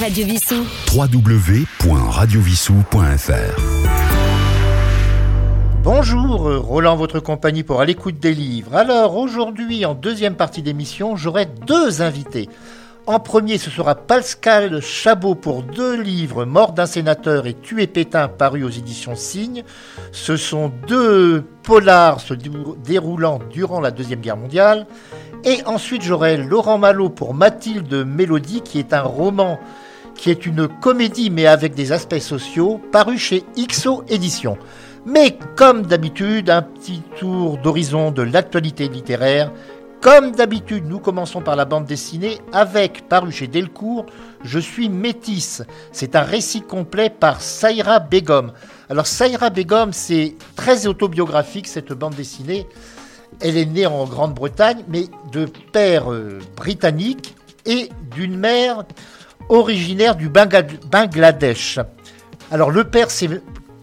Radio Vissou. www.radiovissou.fr Bonjour, Roland, votre compagnie pour à l'écoute des livres. Alors aujourd'hui, en deuxième partie d'émission, j'aurai deux invités. En premier, ce sera Pascal Chabot pour deux livres, Mort d'un sénateur et Tuer Pétain, parus aux éditions Cygne. Ce sont deux polars se déroulant durant la Deuxième Guerre mondiale. Et ensuite, j'aurai Laurent Malo pour Mathilde Mélodie, qui est un roman qui est une comédie mais avec des aspects sociaux, paru chez XO Éditions. Mais comme d'habitude, un petit tour d'horizon de l'actualité littéraire. Comme d'habitude, nous commençons par la bande dessinée avec, paru chez Delcourt, Je suis métisse. C'est un récit complet par Saïra Begum. Alors Saïra Begum, c'est très autobiographique cette bande dessinée. Elle est née en Grande-Bretagne, mais de père euh, britannique et d'une mère originaire du Bangladesh. Alors le père s'est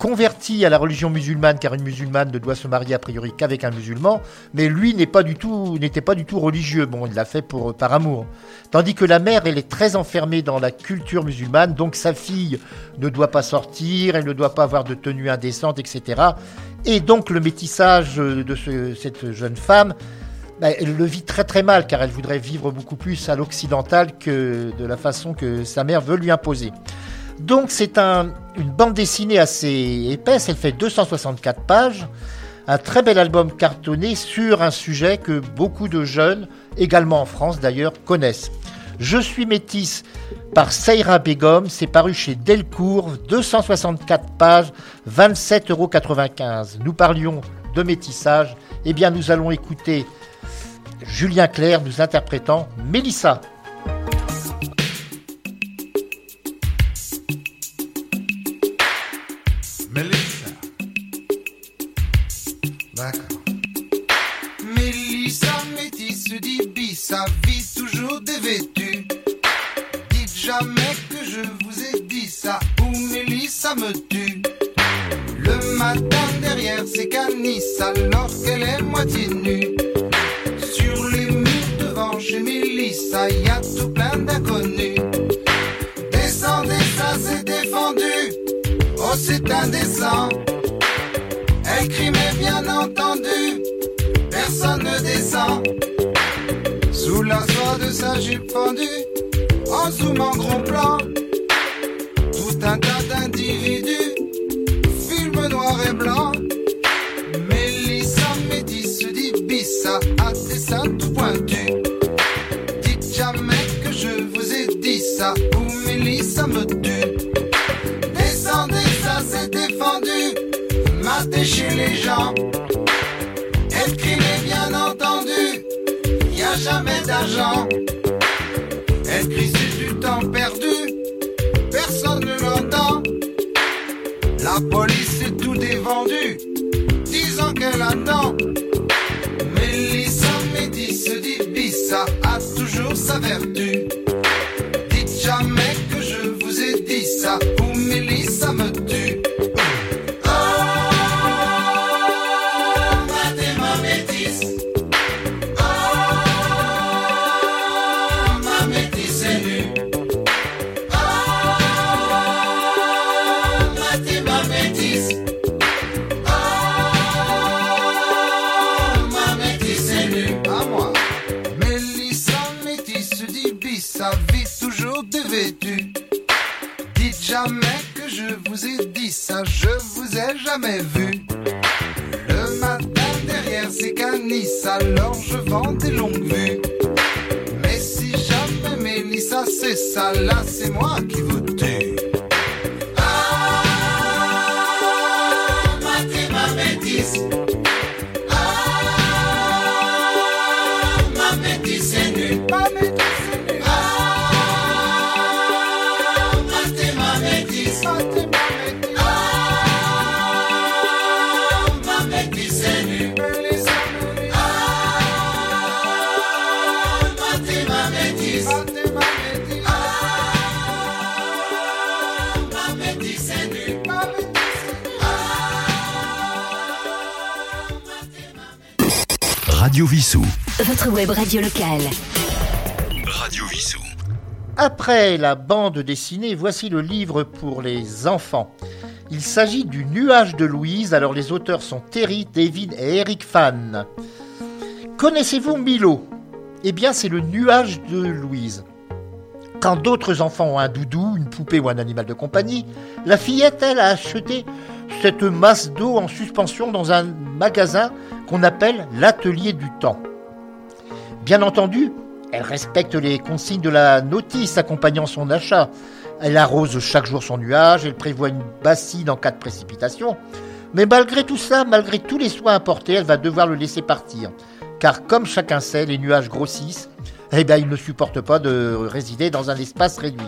converti à la religion musulmane, car une musulmane ne doit se marier a priori qu'avec un musulman, mais lui n'est pas du tout, n'était pas du tout religieux. Bon, il l'a fait pour, par amour. Tandis que la mère, elle est très enfermée dans la culture musulmane, donc sa fille ne doit pas sortir, elle ne doit pas avoir de tenue indécente, etc. Et donc le métissage de cette jeune femme, ben, elle le vit très très mal, car elle voudrait vivre beaucoup plus à l'occidental que de la façon que sa mère veut lui imposer. Donc c'est un, une bande dessinée assez épaisse, elle fait 264 pages, un très bel album cartonné sur un sujet que beaucoup de jeunes, également en France d'ailleurs, connaissent. Je suis métisse par Seira Begum, c'est paru chez Delcourt, 264 pages, 27,95 euros. Nous parlions de métissage, eh bien nous allons écouter Julien Clerc nous interprétant Mélissa. Le matin derrière ces canisses, alors je vends des longues vues. Mais si jamais Mélissa c'est ça, là c'est moi Votre web radio locale. Radio Vissou. après la bande dessinée, voici le livre pour les enfants. Il s'agit du Nuage de Louise. Alors les auteurs sont Terry, David et Eric Fan. Connaissez-vous Milo? Eh bien c'est le Nuage de Louise. Quand d'autres enfants ont un doudou, une poupée ou un animal de compagnie, la fillette, elle, a acheté cette masse d'eau en suspension dans un magasin qu'on appelle l'atelier du temps. Bien entendu, elle respecte les consignes de la notice accompagnant son achat. Elle arrose chaque jour son nuage, elle prévoit une bassine en cas de précipitation. Mais malgré tout ça, malgré tous les soins apportés, elle va devoir le laisser partir. Car comme chacun sait, les nuages grossissent, eh bien, ils ne supportent pas de résider dans un espace réduit.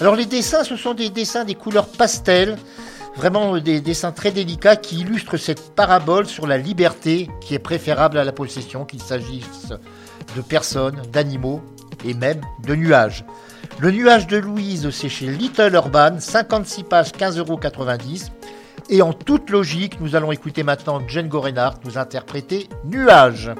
Alors les dessins, ce sont des dessins des couleurs pastel, vraiment des dessins très délicats qui illustrent cette parabole sur la liberté qui est préférable à la possession, qu'il s'agisse de personnes, d'animaux et même de nuages. Le nuage de Louise, c'est chez Little Urban, 56 pages, 15,90 euros. Et en toute logique, nous allons écouter maintenant Jane Gorenhardt nous interpréter Nuage.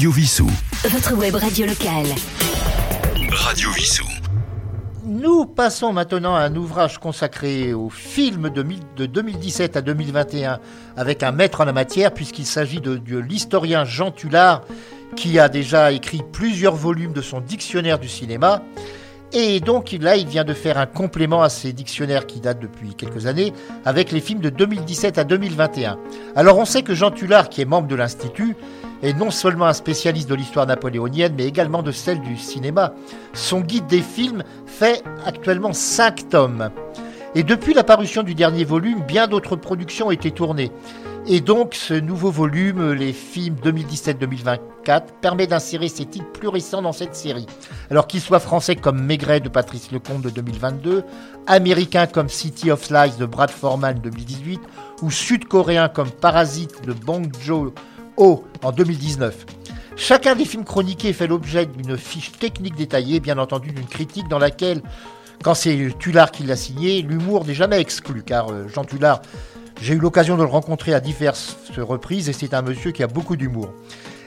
Radio Vissou. Votre web radio locale. Radio Vissou. Nous passons maintenant à un ouvrage consacré au film de, mille- de 2017 à 2021 avec un maître en la matière puisqu'il s'agit de, de l'historien Jean Tullard qui a déjà écrit plusieurs volumes de son dictionnaire du cinéma Et donc là, il vient de faire un complément à ses dictionnaires qui datent depuis quelques années avec les films de 2017 à 2021. Alors on sait que Jean Tullard, qui est membre de l'Institut, est non seulement un spécialiste de l'histoire napoléonienne, mais également de celle du cinéma. Son guide des films fait actuellement 5 tomes. Et depuis la parution du dernier volume, bien d'autres productions ont été tournées. Et donc, ce nouveau volume, les films 2017-2024, permet d'insérer ces titres plus récents dans cette série. Alors qu'ils soient français comme Maigret de Patrice Lecomte de 2022, américains comme City of Lies de Brad Forman de 2018, ou sud-coréens comme Parasite de Bong Joon-ho en 2019. Chacun des films chroniqués fait l'objet d'une fiche technique détaillée, bien entendu d'une critique dans laquelle quand c'est Tullard qui l'a signé, l'humour n'est jamais exclu, car euh, Jean Tullard, j'ai eu l'occasion de le rencontrer à diverses reprises et c'est un monsieur qui a beaucoup d'humour.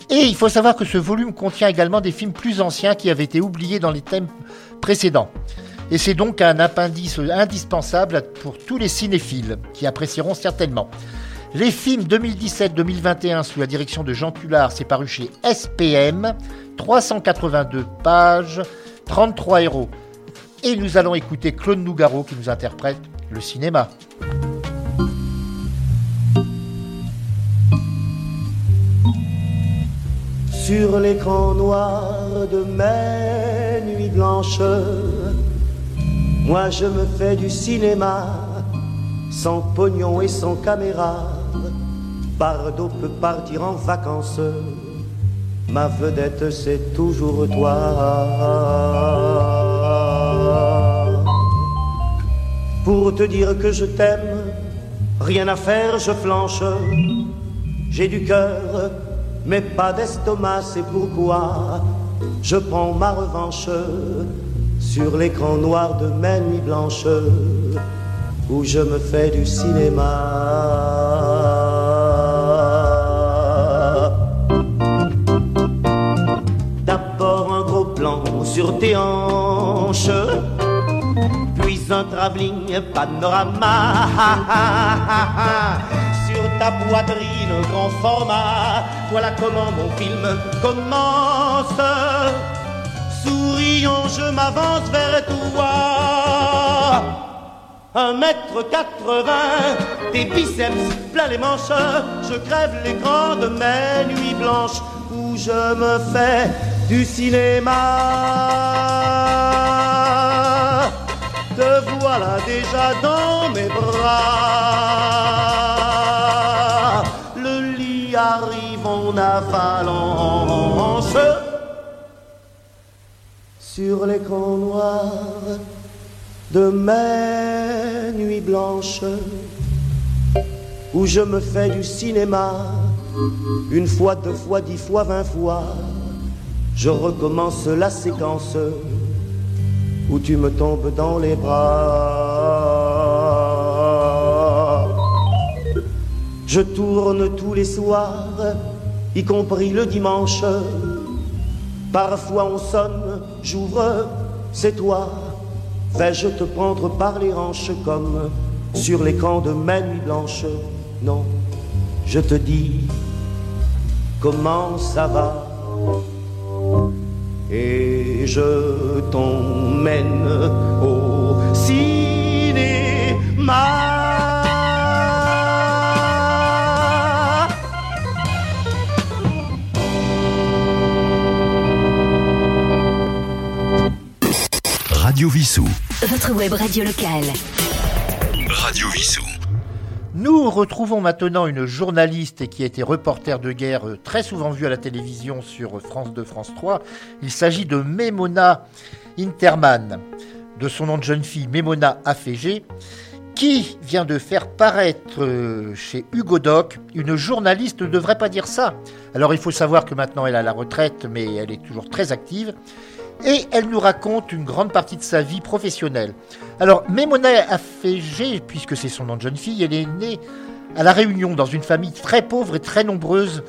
Et il faut savoir que ce volume contient également des films plus anciens qui avaient été oubliés dans les thèmes précédents. Et c'est donc un appendice indispensable pour tous les cinéphiles qui apprécieront certainement. Les films 2017-2021 sous la direction de Jean Tullard, c'est paru chez SPM, 382 pages, 33 héros. Et nous allons écouter Claude Nougaro qui nous interprète le cinéma. Sur l'écran noir de mes nuits blanches, moi je me fais du cinéma, sans pognon et sans caméra. Pardo peut partir en vacances, ma vedette c'est toujours toi. Pour te dire que je t'aime. Rien à faire, je flanche. J'ai du cœur, mais pas d'estomac, c'est pourquoi je prends ma revanche sur l'écran noir de mes nuits blanches où je me fais du cinéma. D'abord un gros plan sur tes hanches un travelling panorama sur ta poitrine grand format. Voilà comment mon film commence. Souriant, je m'avance vers toi. Un mètre quatre-vingts, tes biceps plein les manches. Je crève l'écran de mes nuits blanches où je me fais du cinéma te voilà déjà dans mes bras. Le lit arrive en avalanche sur l'écran noir de mes nuits blanches où je me fais du cinéma une fois, deux fois, dix fois, vingt fois. Je recommence la séquence où tu me tombes dans les bras. Je tourne tous les soirs, y compris le dimanche. Parfois on sonne, j'ouvre, c'est toi. Vais-je te prendre par les hanches comme sur l'écran de ma nuit blanche? Non, je te dis comment ça va je t'emmène au cinéma. Radio Vissou. Votre web radio locale. Radio Vissou. Nous retrouvons maintenant une journaliste qui a été reporter de guerre euh, très souvent vue à la télévision sur France 2, France 3. Il s'agit de Memona Interman, de son nom de jeune fille Memona Afégé, qui vient de faire paraître euh, chez Hugo Doc une journaliste ne devrait pas dire ça. Alors il faut savoir que maintenant elle a la retraite, mais elle est toujours très active et elle nous raconte une grande partie de sa vie professionnelle. Alors, Memona Afégé, puisque c'est son nom de jeune fille, elle est née à La Réunion, dans une famille très pauvre et très nombreuse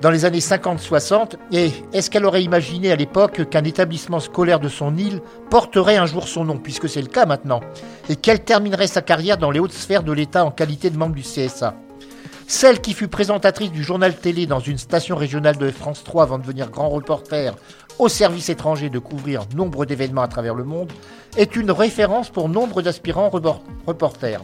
dans les années 50-60. Et est-ce qu'elle aurait imaginé à l'époque qu'un établissement scolaire de son île porterait un jour son nom, puisque c'est le cas maintenant, et qu'elle terminerait sa carrière dans les hautes sphères de l'État en qualité de membre du CSA Celle qui fut présentatrice du journal télé dans une station régionale de France 3 avant de devenir grand reporter au service étranger de couvrir nombre d'événements à travers le monde, est une référence pour nombre d'aspirants reporters.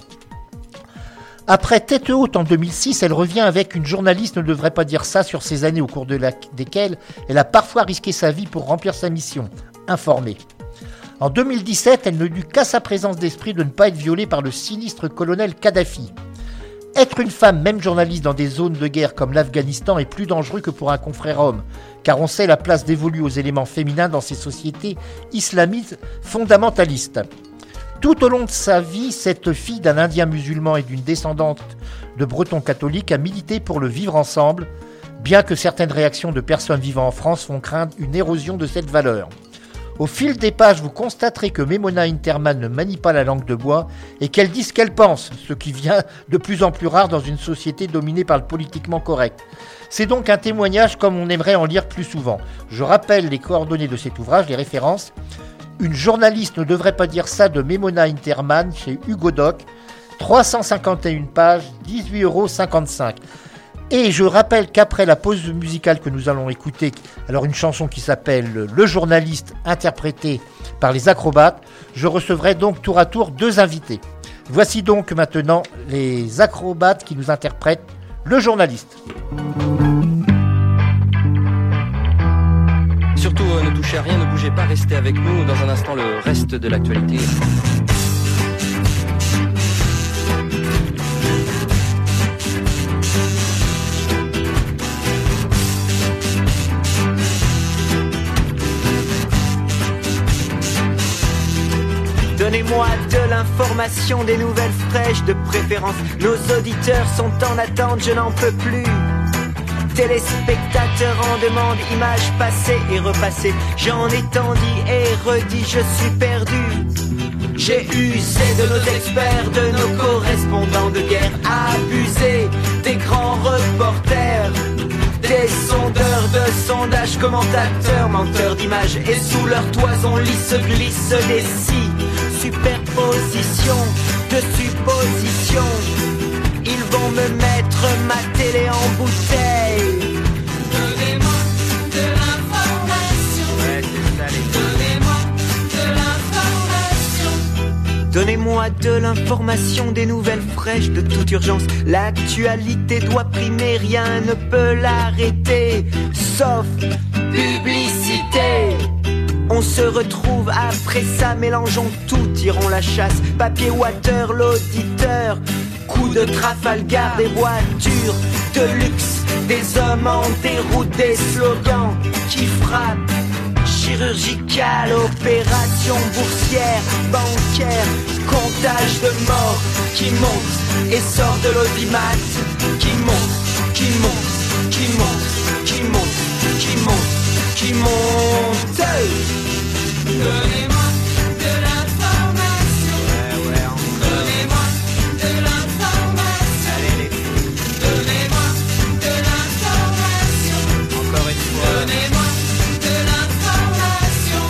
Après Tête haute en 2006, elle revient avec Une journaliste ne devrait pas dire ça sur ces années au cours de desquelles elle a parfois risqué sa vie pour remplir sa mission, informer. En 2017, elle ne dut qu'à sa présence d'esprit de ne pas être violée par le sinistre colonel Kadhafi. Être une femme, même journaliste, dans des zones de guerre comme l'Afghanistan est plus dangereux que pour un confrère homme, car on sait la place dévolue aux éléments féminins dans ces sociétés islamiques fondamentalistes. Tout au long de sa vie, cette fille d'un Indien musulman et d'une descendante de Bretons catholiques a milité pour le vivre ensemble, bien que certaines réactions de personnes vivant en France font craindre une érosion de cette valeur. Au fil des pages, vous constaterez que Memona Interman ne manie pas la langue de bois et qu'elle dit ce qu'elle pense, ce qui vient de plus en plus rare dans une société dominée par le politiquement correct. C'est donc un témoignage comme on aimerait en lire plus souvent. Je rappelle les coordonnées de cet ouvrage, les références. Une journaliste ne devrait pas dire ça de Memona Interman chez Hugo Doc. 351 pages, 18,55 euros. Et je rappelle qu'après la pause musicale que nous allons écouter, alors une chanson qui s'appelle Le journaliste interprété par les acrobates, je recevrai donc tour à tour deux invités. Voici donc maintenant les acrobates qui nous interprètent Le journaliste. Surtout euh, ne touchez à rien, ne bougez pas, restez avec nous dans un instant le reste de l'actualité. Donnez-moi de l'information, des nouvelles fraîches de préférence. Nos auditeurs sont en attente, je n'en peux plus. Téléspectateurs en demande, images passées et repassées. J'en ai tant dit et redit, je suis perdu. J'ai usé de nos experts, de nos correspondants de guerre, abusé des grands reporters, des sondeurs de sondages, commentateurs, menteurs d'images, et sous leur toison lisse glisse des si superposition de suppositions. Ils vont me mettre ma télé en bouteille. Donnez-moi de l'information. Donnez-moi de l'information. Donnez-moi de l'information, des nouvelles fraîches de toute urgence. L'actualité doit primer, rien ne peut l'arrêter, sauf publicité. On se retrouve après ça, mélangeons tout, tirons la chasse. Papier water, l'auditeur. Coup de Trafalgar, des voitures de luxe, des hommes en déroute, des slogans qui frappent. Chirurgicale, opération boursière, bancaire, comptage de morts qui monte et sort de l'audimat, qui monte, qui monte, qui monte, qui monte, qui monte, qui monte. Donnez-moi de l'information. Donnez-moi de l'information. Donnez-moi de l'information. Encore une fois. Donnez-moi de l'information.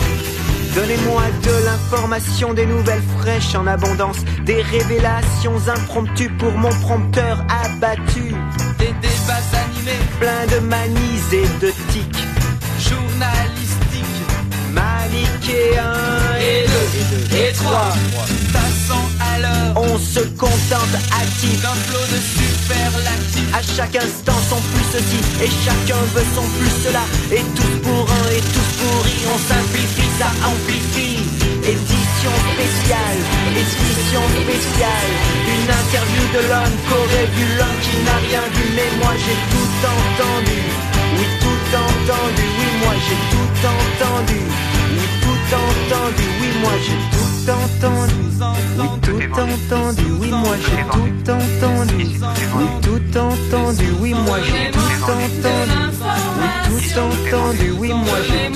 Donnez-moi de l'information, des nouvelles fraîches en abondance, des révélations impromptues pour mon prompteur abattu, Des débats animés, plein de manies et de tics, journalistiques. manichéens Et deux, et trois. Passons alors. On se contente actif, d'un flot de superlatifs. à chaque instant son plus ceci, et chacun veut son plus cela, et tous pour un et tous pourris, on simplifie, ça amplifie. Édition spéciale, édition spéciale, une interview de l'homme qu'aurait vu l'homme qui n'a rien vu, mais moi j'ai tout entendu. Oui, tout entendu, oui, moi j'ai tout entendu. Oui, tout entendu, oui, moi j'ai tout entendu. Oui, tout entendu, oui, moi j'ai tout entendu. Oui, tout entendu, oui, moi j'ai tout entendu. Oui, tout entendu, oui, moi j'ai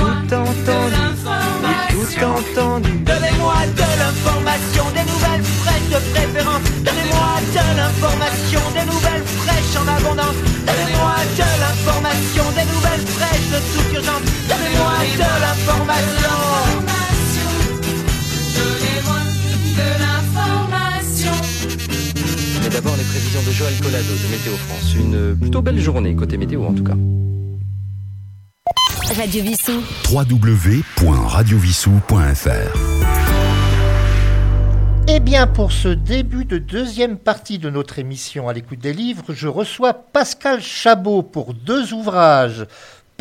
toute urgence. Donnez-moi de l'information. Donnez-moi de l'information. Mais d'abord les prévisions de Joël Collado de Météo France. Une plutôt belle journée côté météo en tout cas. Radio Vissou. www.radiovissou.fr Eh bien, pour ce début de deuxième partie de notre émission à l'écoute des livres, je reçois Pascal Chabot pour deux ouvrages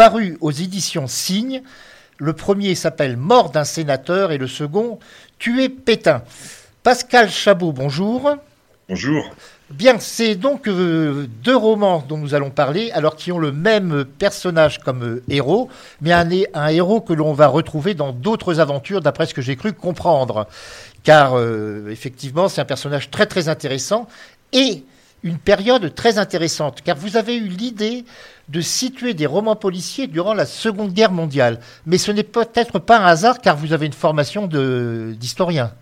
parus aux éditions Signe. Le premier s'appelle Mort d'un sénateur et le second Tuer Pétain. Pascal Chabot, bonjour. Bonjour. Bien, c'est donc euh, deux romans dont nous allons parler, alors qui ont le même personnage comme euh, héros, mais un, un héros que l'on va retrouver dans d'autres aventures, d'après ce que j'ai cru comprendre. Car euh, effectivement, c'est un personnage très très intéressant et une période très intéressante, car vous avez eu l'idée de situer des romans policiers durant la Seconde Guerre mondiale. Mais ce n'est peut-être pas un hasard, car vous avez une formation d'historien.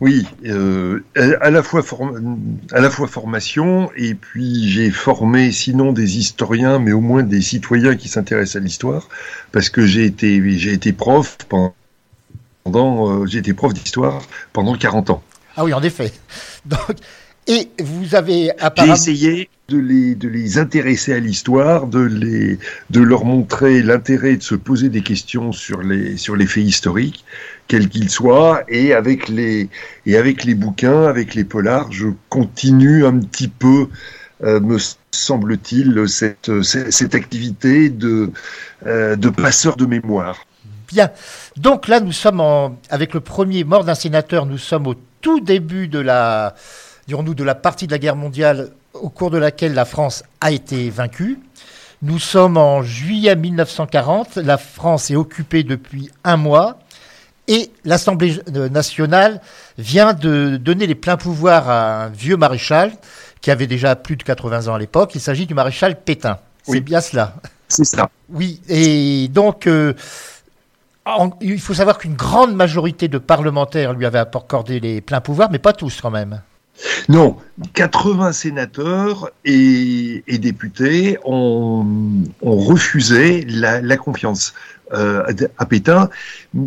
Oui, euh, à, la fois form- à la fois formation et puis j'ai formé sinon des historiens, mais au moins des citoyens qui s'intéressent à l'histoire, parce que j'ai été j'ai été prof pendant euh, j'ai été prof d'histoire pendant 40 ans. Ah oui, en effet. Donc, et vous avez J'ai apparemment... essayé de les, de les intéresser à l'histoire, de, les, de leur montrer l'intérêt de se poser des questions sur les, sur les faits historiques, quels qu'ils soient, et avec, les, et avec les bouquins, avec les polars, je continue un petit peu, euh, me semble-t-il, cette, cette, cette activité de, euh, de passeur de mémoire. Bien. Donc là, nous sommes en, avec le premier mort d'un sénateur, nous sommes au tout début de la, dirons-nous, de la partie de la guerre mondiale au cours de laquelle la France a été vaincue. Nous sommes en juillet 1940. La France est occupée depuis un mois. Et l'Assemblée nationale vient de donner les pleins pouvoirs à un vieux maréchal qui avait déjà plus de 80 ans à l'époque. Il s'agit du maréchal Pétain. C'est bien cela. C'est ça. Oui, et donc euh, en- il faut savoir qu'une grande majorité de parlementaires lui avaient accordé les pleins pouvoirs, mais pas tous quand même. Non, 80 sénateurs et, députés ont, refusé la, confiance euh, à Pétain.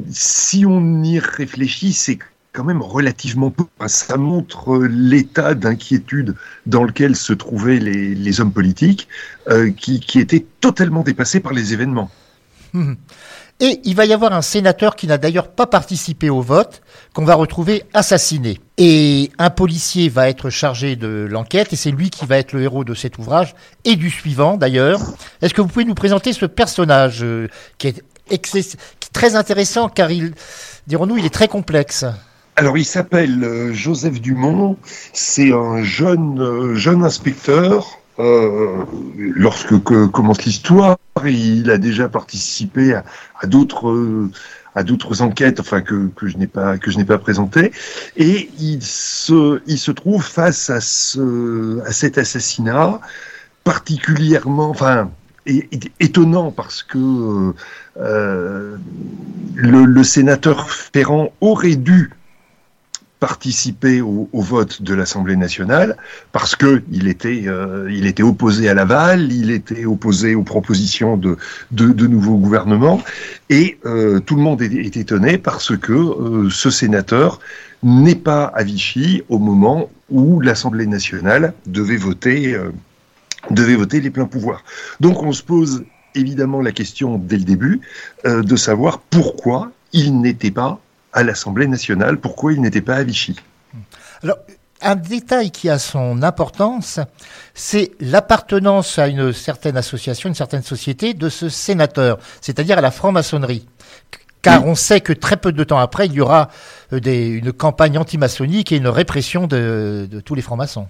Si on y réfléchit, c'est quand même relativement peu. Ça montre l'état d'inquiétude dans lequel se trouvaient les, les hommes politiques, euh, qui, qui étaient totalement dépassés par les événements. Et il va y avoir un sénateur qui n'a d'ailleurs pas participé au vote, qu'on va retrouver assassiné. Et un policier va être chargé de l'enquête, et c'est lui qui va être le héros de cet ouvrage, et du suivant d'ailleurs. Est-ce que vous pouvez nous présenter ce personnage euh, qui est, très intéressant, car il, dirons-nous, il est très complexe Alors, il s'appelle euh, Joseph Dumont. C'est un jeune, euh, jeune inspecteur. Euh, lorsque que commence l'histoire, il a déjà participé à, d'autres euh, à d'autres enquêtes, enfin que, je n'ai pas que je n'ai pas présentées, et il se il se trouve face à ce à cet assassinat particulièrement, enfin étonnant parce que euh, le, le sénateur Ferrand aurait dû participer au, vote de l'Assemblée nationale parce que euh, il était opposé à Laval, il était opposé aux propositions de, de, nouveaux gouvernements, et euh, tout le monde est, étonné parce que euh, ce sénateur n'est pas à Vichy au moment où l'Assemblée nationale devait voter, les pleins pouvoirs. Donc on se pose évidemment la question dès le début de savoir pourquoi il n'était pas à l'Assemblée nationale, pourquoi il n'était pas à Vichy. Alors, un détail qui a son importance, c'est l'appartenance à une certaine association, une certaine société de ce sénateur, c'est-à-dire à la franc-maçonnerie. Car on sait que très peu de temps après, il y aura euh, des- une campagne antimaçonnique et une répression de, de tous les francs-maçons.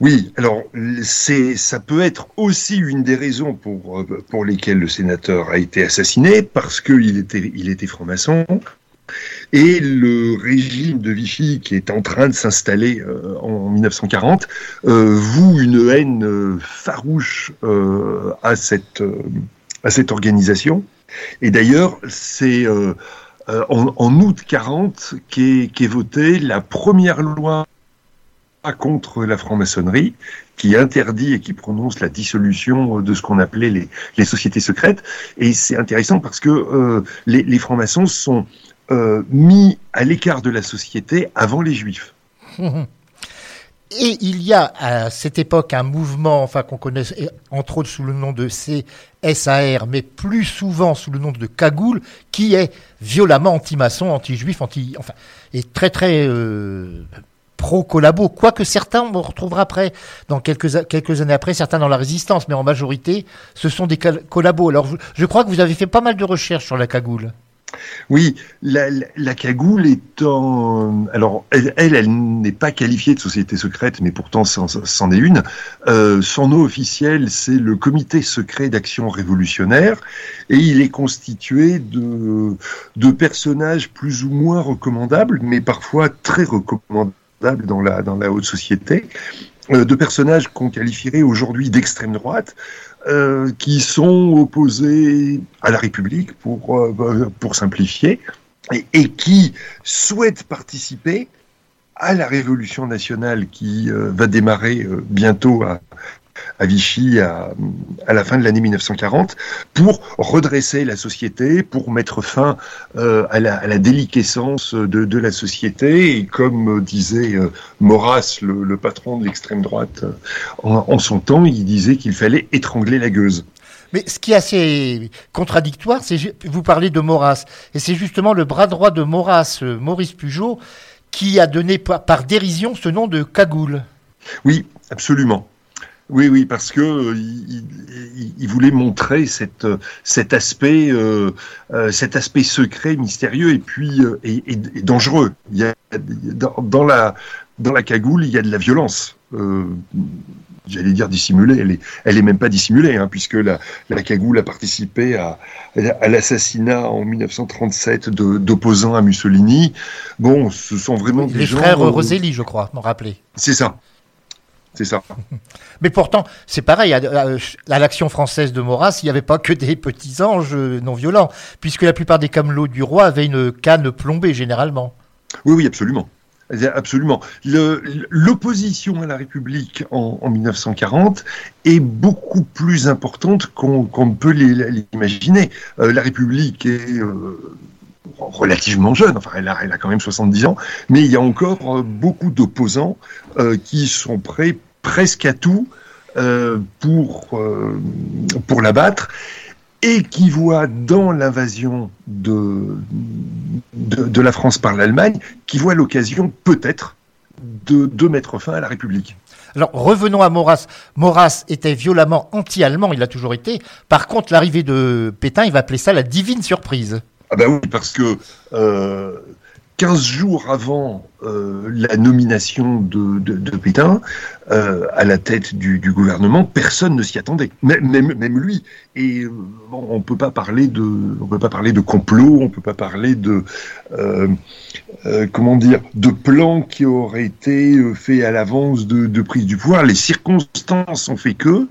Oui, alors c'est ça peut être aussi une des raisons pour euh, pour lesquelles le sénateur a été assassiné parce qu'il était il était franc-maçon et le régime de Vichy qui est en train de s'installer euh, en 1940 euh, voue une haine euh, farouche à cette à cette organisation et d'ailleurs c'est en, août 40 qu'est votée la première loi contre la franc-maçonnerie, qui interdit et qui prononce la dissolution de ce qu'on appelait les, les sociétés secrètes. Et c'est intéressant parce que les francs-maçons sont euh, mis à l'écart de la société avant les juifs. Et il y a à cette époque un mouvement, enfin qu'on connaît entre autres sous le nom de CSAR, mais plus souvent sous le nom de Cagoule, qui est violemment anti-maçon, anti-juif, anti, enfin, et très très euh, pro-collabo. Quoique certains, on retrouvera après, dans quelques, quelques années après, certains dans la résistance, mais en majorité, ce sont des collabos. Alors, je crois que vous avez fait pas mal de recherches sur la Cagoule. Oui, la, la, cagoule étant... Alors, elle, elle, n'est pas qualifiée de société secrète, mais pourtant c'en est une. Euh, son nom officiel, c'est le Comité secret d'action révolutionnaire, et il est constitué de, personnages plus ou moins recommandables, mais parfois très recommandables dans la, dans la haute société, euh, de personnages qu'on qualifierait aujourd'hui d'extrême droite, euh, qui sont opposés à la République, pour, euh, simplifier, et, et, qui souhaitent participer à la révolution nationale qui euh, va démarrer bientôt à, à Vichy à, à, la fin de l'année 1940 pour redresser la société, pour mettre fin euh, à, la, à, la, déliquescence de, de, la société. Et comme disait euh, Maurras, le, le, patron de l'extrême droite, euh, en, en, son temps, il disait qu'il fallait étrangler la gueuse. Mais ce qui est assez contradictoire, c'est vous parlez de Maurras, et c'est justement le bras droit de Maurras, euh, Maurice Pujot, qui a donné par, par dérision ce nom de cagoule. Oui, absolument. Oui, oui, parce que euh, il, il, il, voulait montrer cette, euh, cet aspect, euh, cet aspect secret, mystérieux et puis euh, et, et, et, dangereux. Il y a dans, dans, la dans la cagoule, il y a de la violence. J'allais dire dissimulée, elle est, elle est même pas dissimulée, hein, puisque la, la cagoule a participé à, à l'assassinat en 1937 d'opposants à Mussolini. Bon, ce sont vraiment Les des gens. Les frères Roselli, je crois, m'en rappeler. C'est ça. C'est ça. Mais pourtant, c'est pareil, à, à l'action française de Maurras, il n'y avait pas que des petits anges non violents, puisque la plupart des camelots du roi avaient une canne plombée, généralement. Oui, oui, absolument. Absolument. L'opposition à la République en, en, 1940 est beaucoup plus importante qu'on qu ne peut l'imaginer. Euh, la République est euh, relativement jeune, enfin elle a, elle a, quand même 70 ans, mais il y a encore euh, beaucoup d'opposants euh, qui sont prêts presque à tout euh, pour, euh, pour l'abattre et qui voient dans l'invasion de, de, de, la France par l'Allemagne, qui voient l'occasion peut-être de, de mettre fin à la République. Alors revenons à Maurras. Maurras était violemment anti-allemand, il a toujours été. Par contre, l'arrivée de Pétain, il va appeler ça la divine surprise. Ah ben oui, parce que euh, 15 jours avant euh, la nomination de, de, Pétain euh, à la tête du, du gouvernement, personne ne s'y attendait, même, lui. Et euh, bon, on peut peut pas parler de complot, on peut pas parler de, euh, euh, comment dire, de plans qui auraient été faits à l'avance de, de prise du pouvoir. Les circonstances ont fait que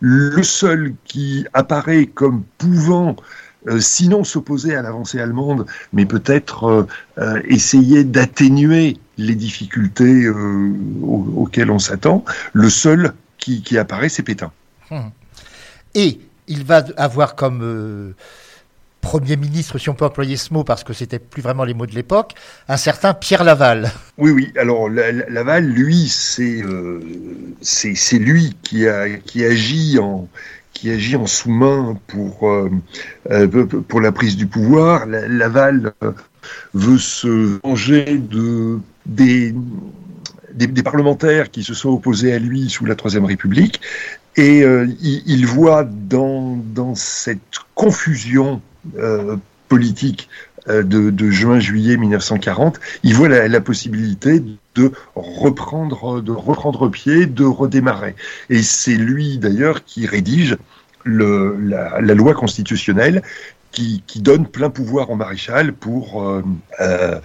le seul qui apparaît comme pouvant euh, sinon s'opposer à l'avancée allemande, mais peut-être euh, euh, essayer d'atténuer les difficultés euh, aux, auxquelles on s'attend. Le seul qui, qui apparaît, c'est Pétain. Hum. Et il va avoir comme euh, Premier ministre, si on peut employer ce mot, parce que c'était plus vraiment les mots de l'époque, un certain Pierre Laval. Oui, oui. Alors Laval, lui, c'est euh, c'est lui qui a qui agit en qui agit en sous-main pour, euh, euh, pour la prise du pouvoir. Laval euh, veut se venger de, des, des, parlementaires qui se sont opposés à lui sous la Troisième République. Et il, voit dans, dans cette confusion politique de, de juin-juillet 1940, il voit la, possibilité de reprendre, pied, de redémarrer. Et c'est lui d'ailleurs qui rédige la, loi constitutionnelle qui, qui, donne plein pouvoir au maréchal pour, euh, euh,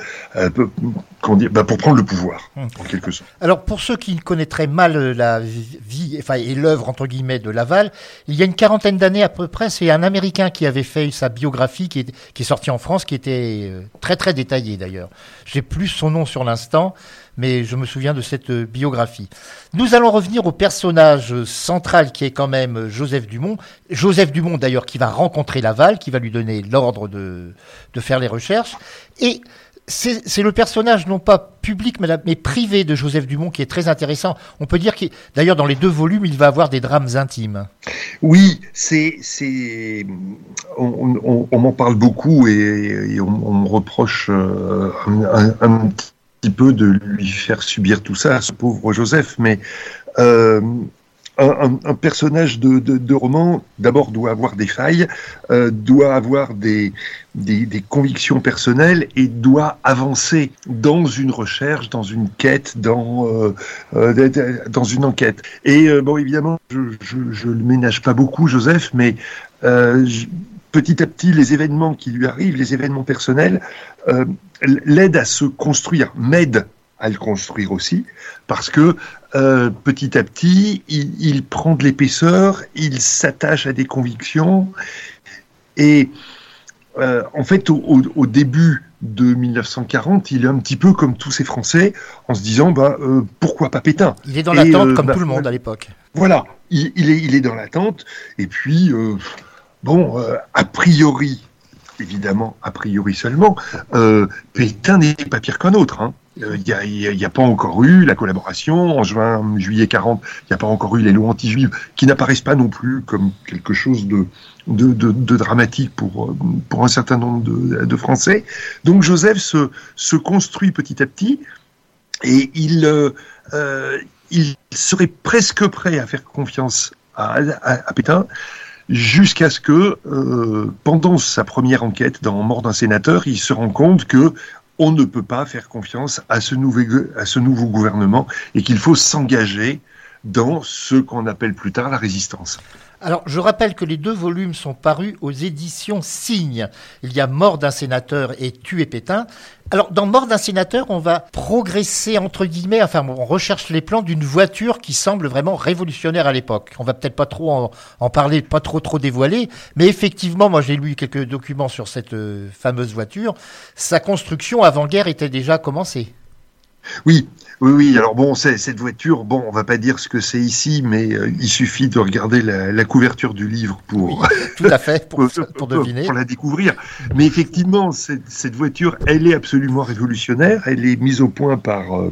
dire, bah pour prendre le pouvoir, hum. en quelque sorte. Alors, pour ceux qui connaîtraient mal la vie enfin, et l'œuvre, entre guillemets, de Laval, il y a une quarantaine d'années à peu près, c'est un Américain qui avait fait sa biographie qui est, qui est sortie en France, qui était très très détaillée d'ailleurs. J'ai plus son nom sur l'instant, mais je me souviens de cette biographie. Nous allons revenir au personnage central qui est quand même Joseph Dumont. Joseph Dumont d'ailleurs qui va rencontrer Laval, qui va lui donner l'ordre de, de faire les recherches. Et c'est le personnage non pas public mais, privé de Joseph Dumont qui est très intéressant. On peut dire qu'il, d'ailleurs, dans les deux volumes, il va avoir des drames intimes. Oui, c'est, c'est, on, m'en parle beaucoup et, on, me reproche euh, un, un, petit peu de lui faire subir tout ça ce pauvre Joseph, mais euh, un, personnage de, de, roman, d'abord, doit avoir des failles, euh, doit avoir des, des, convictions personnelles et doit avancer dans une recherche, dans une quête, dans, euh, dans une enquête. Et bon, évidemment, je, je, le ménage pas beaucoup, Joseph, mais petit à petit, les événements qui lui arrivent, les événements personnels, l'aident à se construire, m'aident à le construire aussi, parce que euh, petit à petit, il, il prend de l'épaisseur, il s'attache à des convictions, et euh, en fait, au, au, au, début de 1940, il est un petit peu comme tous ces Français, en se disant, bah, euh, pourquoi pas Pétain? Il est dans l'attente euh, comme bah, tout le monde à l'époque. Voilà, il, il, est, il est dans l'attente, et puis, bon, a priori, évidemment, a priori seulement, Pétain n'est pas pire qu'un autre. Hein. Il n'y a, a, pas encore eu la collaboration. En juin, juillet 40, il n'y a pas encore eu les lois anti-juives qui n'apparaissent pas non plus comme quelque chose de, dramatique pour, un certain nombre de, Français. Donc Joseph se, construit petit à petit et il, euh, il serait presque prêt à faire confiance à Pétain jusqu'à ce que, euh, pendant sa première enquête dans Mort d'un sénateur, il se rend compte que on ne peut pas faire confiance à ce, nouveau, à ce nouveau gouvernement et qu'il faut s'engager dans ce qu'on appelle plus tard la résistance. Alors, je rappelle que les deux volumes sont parus aux éditions Signe. Il y a Mort d'un sénateur et Tuer Pétain. Alors, dans Mort d'un sénateur, on va progresser, entre guillemets, enfin, on recherche les plans d'une voiture qui semble vraiment révolutionnaire à l'époque. On va peut-être pas trop en, en, parler, pas trop trop dévoiler, mais effectivement, moi j'ai lu quelques documents sur cette euh, fameuse voiture. Sa construction avant-guerre était déjà commencée. Oui, oui, oui. Alors bon, cette voiture, bon, on va pas dire ce que c'est ici, mais euh, il suffit de regarder la, la, couverture du livre pour oui, tout à fait pour, pour, pour, deviner, pour la découvrir. Mais effectivement, cette, cette, voiture, elle est absolument révolutionnaire. Elle est mise au point par euh,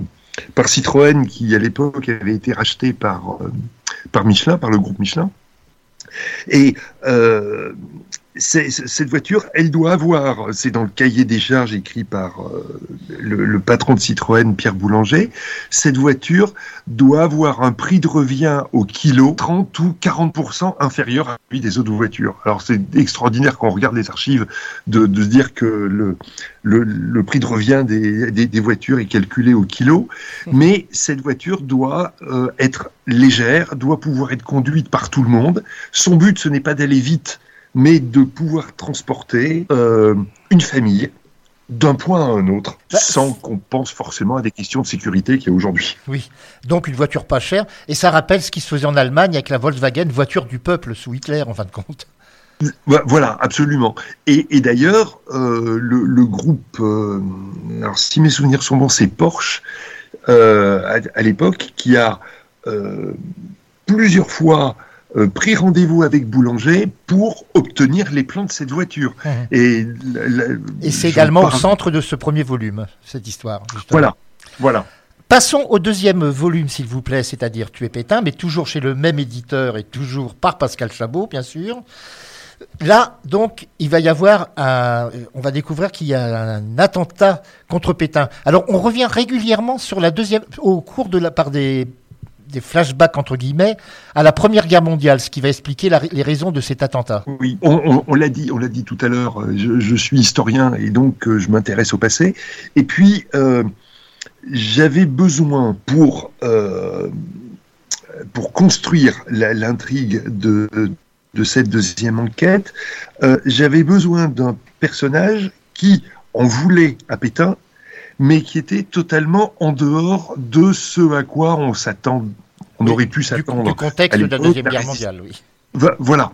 par Citroën, qui à l'époque avait été racheté par euh, par Michelin, par le groupe Michelin. Et euh, cette voiture, elle doit avoir, c'est dans le cahier des charges écrit par euh, le, le, patron de Citroën, Pierre Boulanger, cette voiture doit avoir un prix de revient au kilo 30 ou 40% inférieur à celui des autres voitures. Alors c'est extraordinaire quand on regarde les archives de, de se dire que le, le, le prix de revient des, des, des, voitures est calculé au kilo, mais cette voiture doit euh, être légère, doit pouvoir être conduite par tout le monde. Son but, ce n'est pas d'aller vite, mais de pouvoir transporter euh, une famille d'un point à un autre, bah, sans qu'on pense forcément à des questions de sécurité qu'il y a aujourd'hui. Oui, donc une voiture pas chère, et ça rappelle ce qui se faisait en Allemagne avec la Volkswagen, voiture du peuple sous Hitler en fin de compte. Voilà, absolument. Et, et d'ailleurs, euh, le, le, groupe, euh, alors si mes souvenirs sont bons, c'est Porsche, euh, à, à l'époque, qui a plusieurs fois euh, pris rendez-vous avec Boulanger pour obtenir les plans de cette voiture. Mmh. Et, et c'est également parle... au centre de ce premier volume, cette histoire. Justement. Voilà, voilà. Passons au deuxième volume, s'il vous plaît, c'est-à-dire Tu es Pétain, mais toujours chez le même éditeur et toujours par Pascal Chabot, bien sûr. Là, donc, il va y avoir un, on va découvrir qu'il y a un attentat contre Pétain. Alors, on revient régulièrement sur la deuxième, au cours de la, par des des flashbacks entre guillemets à la Première Guerre mondiale, ce qui va expliquer les raisons de cet attentat. Oui, on, l'a dit, on l'a dit tout à l'heure. Je, je, suis historien et donc euh, je m'intéresse au passé. Et puis euh, j'avais besoin pour euh, pour construire l'intrigue de de cette deuxième enquête, euh, j'avais besoin d'un personnage qui en voulait à Pétain mais qui était totalement en dehors de ce à quoi on s'attend, on aurait pu s'attendre. Du contexte de la Deuxième Guerre mondiale, oui. Voilà.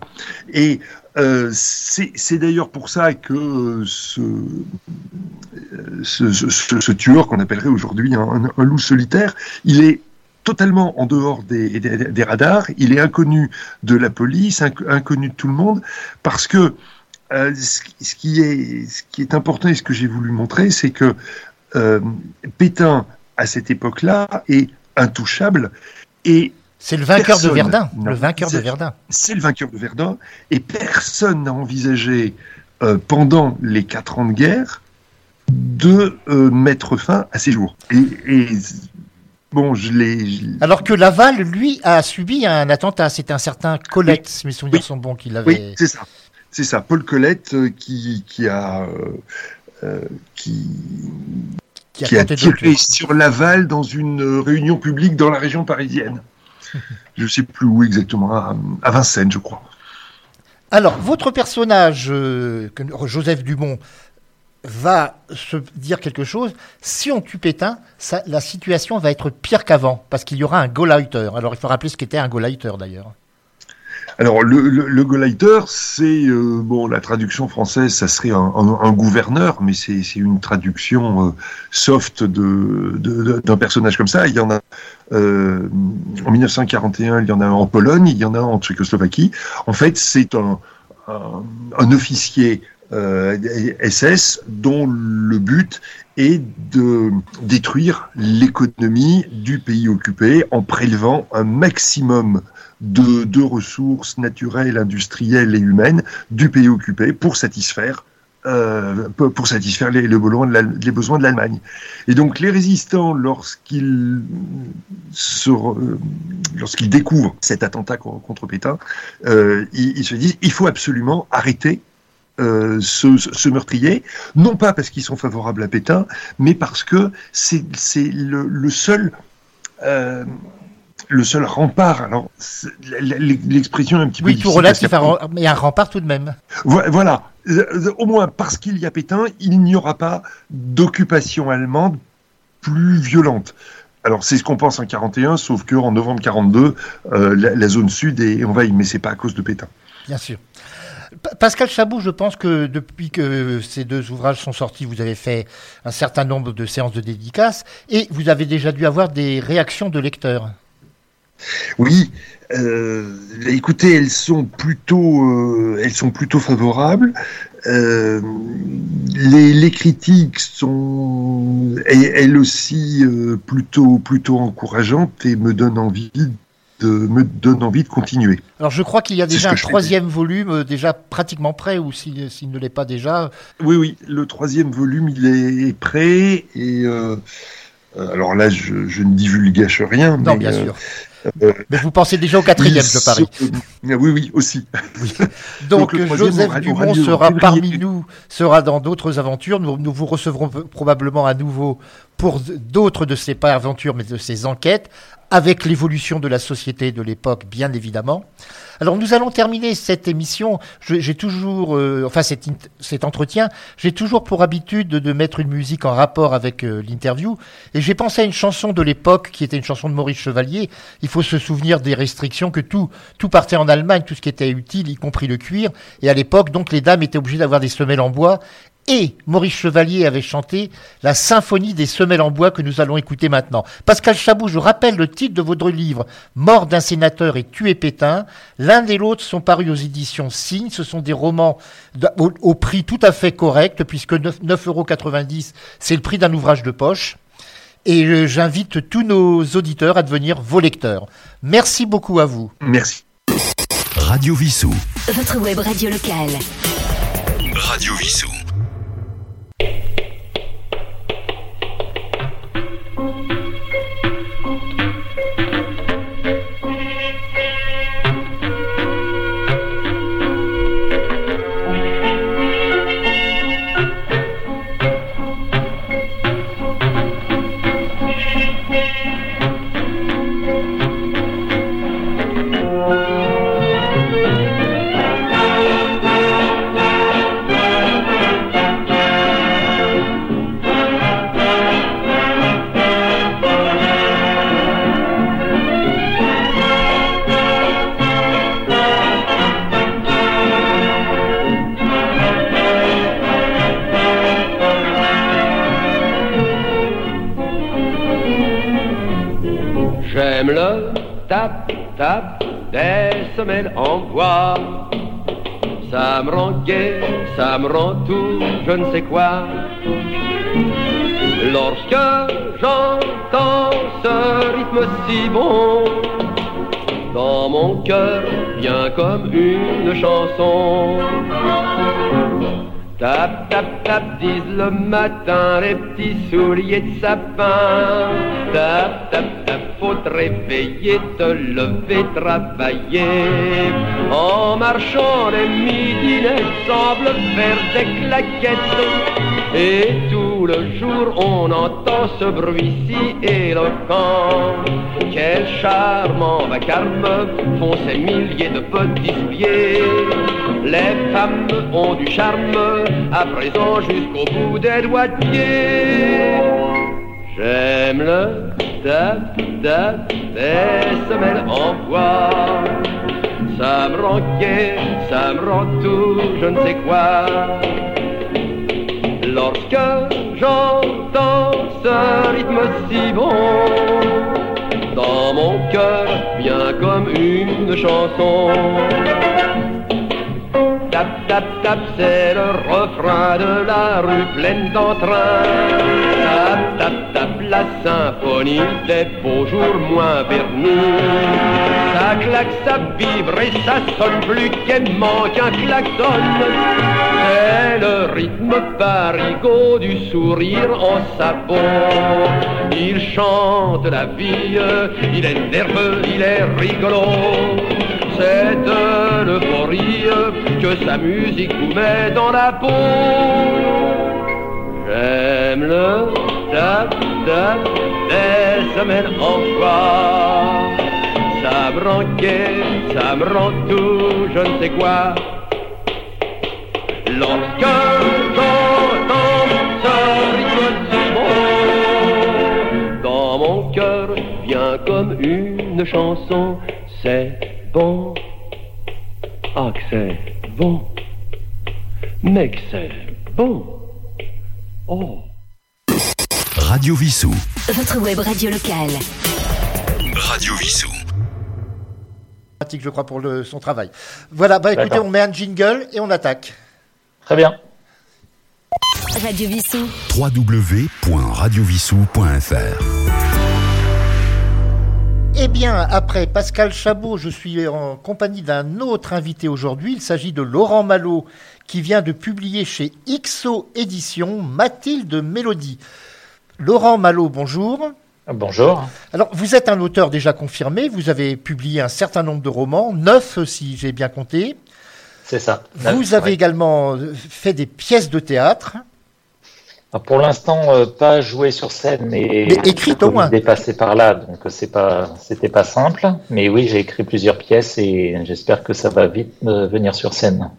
Et euh, c'est d'ailleurs pour ça que ce, ce, ce, ce tueur qu'on appellerait aujourd'hui un, un, loup solitaire, il est totalement en dehors des, des, des, radars, il est inconnu de la police, inconnu de tout le monde, parce que euh, ce, ce qui est, ce qui est important et ce que j'ai voulu montrer, c'est que euh, Pétain, à cette époque-là, est intouchable et C'est le vainqueur de Verdun. Le vainqueur de Verdun. c'est le vainqueur de Verdun, et personne n'a envisagé, euh, pendant les quatre ans de guerre, de euh, mettre fin à ces jours. Et, et, bon, je l'ai. Alors que Laval, lui, a subi un attentat. C'était un certain Colette, si mes souvenirs Oui. sont bons, qui Oui, l'avait. c'est ça. C'est ça. Paul Colette euh, qui, qui a. euh, qui, qui a qui tiré sur Laval dans une euh, réunion publique dans la région parisienne. Je sais plus où exactement, à, à Vincennes, je crois. Alors, votre personnage, euh, Joseph Dumont, va se dire quelque chose. Si on tue Pétain, ça- la situation va être pire qu'avant, parce qu'il y aura un Gauleiter. Alors, il faut rappeler ce qu'était un Gauleiter, d'ailleurs. Alors, le, le, c'est euh, bon, la traduction française, ça serait un, gouverneur, mais c'est une traduction euh, soft d'un personnage comme ça. Il y en a euh, en 1941, il y en a en Pologne, il y en a en Tchécoslovaquie. En fait, c'est un, un, officier SS dont le but est de détruire l'économie du pays occupé en prélevant un maximum de, ressources naturelles, industrielles et humaines du pays occupé pour satisfaire euh, pour satisfaire les, besoins de l'Allemagne. Et donc les résistants, lorsqu'ils euh, découvrent cet attentat co- contre Pétain, euh, ils, se disent il faut absolument arrêter ce, ce- meurtrier, non pas parce qu'ils sont favorables à Pétain, mais parce que c'est le, le seul le seul rempart. Alors l'expression est un petit peu Oui, tout relatif, à, qu'après- mais un rempart tout de même. Vo- Voilà. Euh, Au moins, parce qu'il y a Pétain, il n'y aura pas d'occupation allemande plus violente. Alors, c'est ce qu'on pense en 41, sauf qu'en novembre 42, euh, la, la zone sud est envahie, mais c'est pas à cause de Pétain. Bien sûr. Pa- Pascal Chabot, je pense que depuis que ces deux ouvrages sont sortis, vous avez fait un certain nombre de séances de dédicaces et vous avez déjà dû avoir des réactions de lecteurs. Oui, euh, écoutez, elles sont plutôt, euh, elles sont plutôt favorables. Euh, les, les critiques sont, elles aussi, plutôt, plutôt encourageantes et me donnent envie de, me donnent envie de continuer. Alors je crois qu'il y a déjà un troisième volume déjà pratiquement prêt ou si- s'il ne l'est pas déjà. Oui, oui, le troisième volume, il est prêt et euh, alors là, je, je ne divulgage rien. Non, mais, bien euh, sûr. Euh, Mais vous pensez déjà au quatrième, je parie. oui, oui, aussi. Donc, Joseph aura- Dumont sera parmi nous, sera dans d'autres aventures. Nous, nous vous recevrons probablement à nouveau pour d'autres de ces pas aventures, mais de ces enquêtes, avec l'évolution de la société de l'époque, bien évidemment. Alors nous allons terminer cette émission. J'ai toujours, euh, enfin cet, entretien, j'ai toujours pour habitude de, de mettre une musique en rapport avec euh, l'interview. Et j'ai pensé à une chanson de l'époque qui était une chanson de Maurice Chevalier. Il faut se souvenir des restrictions que tout, tout partait en Allemagne, tout ce qui était utile, y compris le cuir. Et à l'époque, donc les dames étaient obligées d'avoir des semelles en bois. Et Maurice Chevalier avait chanté la symphonie des semelles en bois que nous allons écouter maintenant. Pascal Chabot, je rappelle le titre de votre livre Mort d'un sénateur et tué Pétain. L'un et l'autre sont parus aux éditions Signe. Ce sont des romans au, au prix tout à fait correct, puisque 9 9,90 euros, c'est le prix d'un ouvrage de poche. Et j'invite tous nos auditeurs à devenir vos lecteurs. Merci beaucoup à vous. Merci. Radio Vissou. Votre web radio locale. Radio Vissou. Des semelles en bois. Ça me rend gai, ça me rend tout, je ne sais quoi. Lorsque j'entends ce rythme si bon, dans mon cœur, bien comme une chanson. Tap, tap, tap, disent le matin les petits souliers de sapin. Tap, tap, faut te réveiller, te lever, travailler. En marchant, les midinets semblent faire des claquettes. Et tout le jour, on entend ce bruit si éloquent. Quel charmant vacarme font ces milliers de petits pieds. Les femmes ont du charme, à présent jusqu'au bout des doigts de pied. J'aime le tap des semelles en bois. Ça me rend gai, ça me rend tout, je ne sais quoi. Lorsque j'entends ce rythme si bon, dans mon cœur, bien comme une chanson. Tap, tap, tap, c'est le refrain de la rue pleine d'entrain. Tap, tap, la symphonie des beaux jours moins vernis. Ça claque, ça vibre et ça sonne plus gaiement qu'un klaxon. C'est le rythme parigot du sourire en sabot. Il chante la vie, il est nerveux, il est rigolo. C'est de l'euphorie que sa musique vous met dans la peau. J'aime le tap tap des semaines en foi. Ça me rend ça me rend tout, je ne sais quoi. Lorsque j'entends ce bon, dans mon cœur vient comme une chanson, c'est bon. Ah que c'est bon, mais que c'est bon. Oh. Radio Vissou. Votre web radio locale. Radio Vissou. Pratique, je crois, pour le, son travail. Voilà, bah écoutez, on met un jingle et on attaque. Très bien. Radio Vissou. www.radiovissou.fr Eh bien, après Pascal Chabot, je suis en compagnie d'un autre invité aujourd'hui. Il s'agit de Laurent Malo, qui vient de publier chez XO Éditions Mathilde Mélodie. Laurent Malo, bonjour. Bonjour. Alors, vous êtes un auteur déjà confirmé. Vous avez publié un certain nombre de romans, neuf si j'ai bien compté. C'est ça. Vous avez Ouais. également euh, fait des pièces de théâtre. Alors, Pour l'instant, euh, pas joué sur scène, mais, Mais écrite au moins. Dépassé par là, donc euh, c'est pas, c'était pas simple. Mais oui, j'ai écrit plusieurs pièces et j'espère que ça va vite euh, venir sur scène.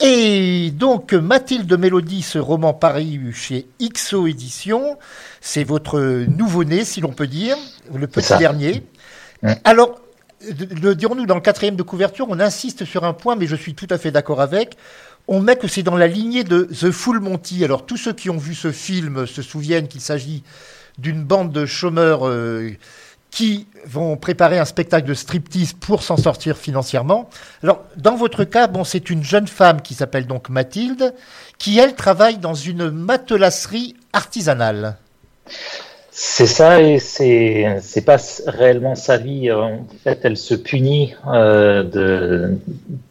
Et donc, Mathilde Mélodie, ce roman paru chez XO Éditions, c'est votre nouveau-né, si l'on peut dire, le petit dernier. Mm. Alors, le dirons-nous, dans le quatrième de couverture, on insiste sur un point, mais je suis tout à fait d'accord avec. On met que c'est dans la lignée de The Full Monty. Alors, tous ceux qui ont vu ce film se souviennent qu'il s'agit d'une bande de chômeurs euh, qui vont préparer un spectacle de striptease pour s'en sortir financièrement. Alors, dans votre cas, bon, c'est une jeune femme qui s'appelle donc Mathilde, qui, elle, travaille dans une matelasserie artisanale. C'est ça et c'est c'est pas réellement sa vie. En fait, elle se punit euh,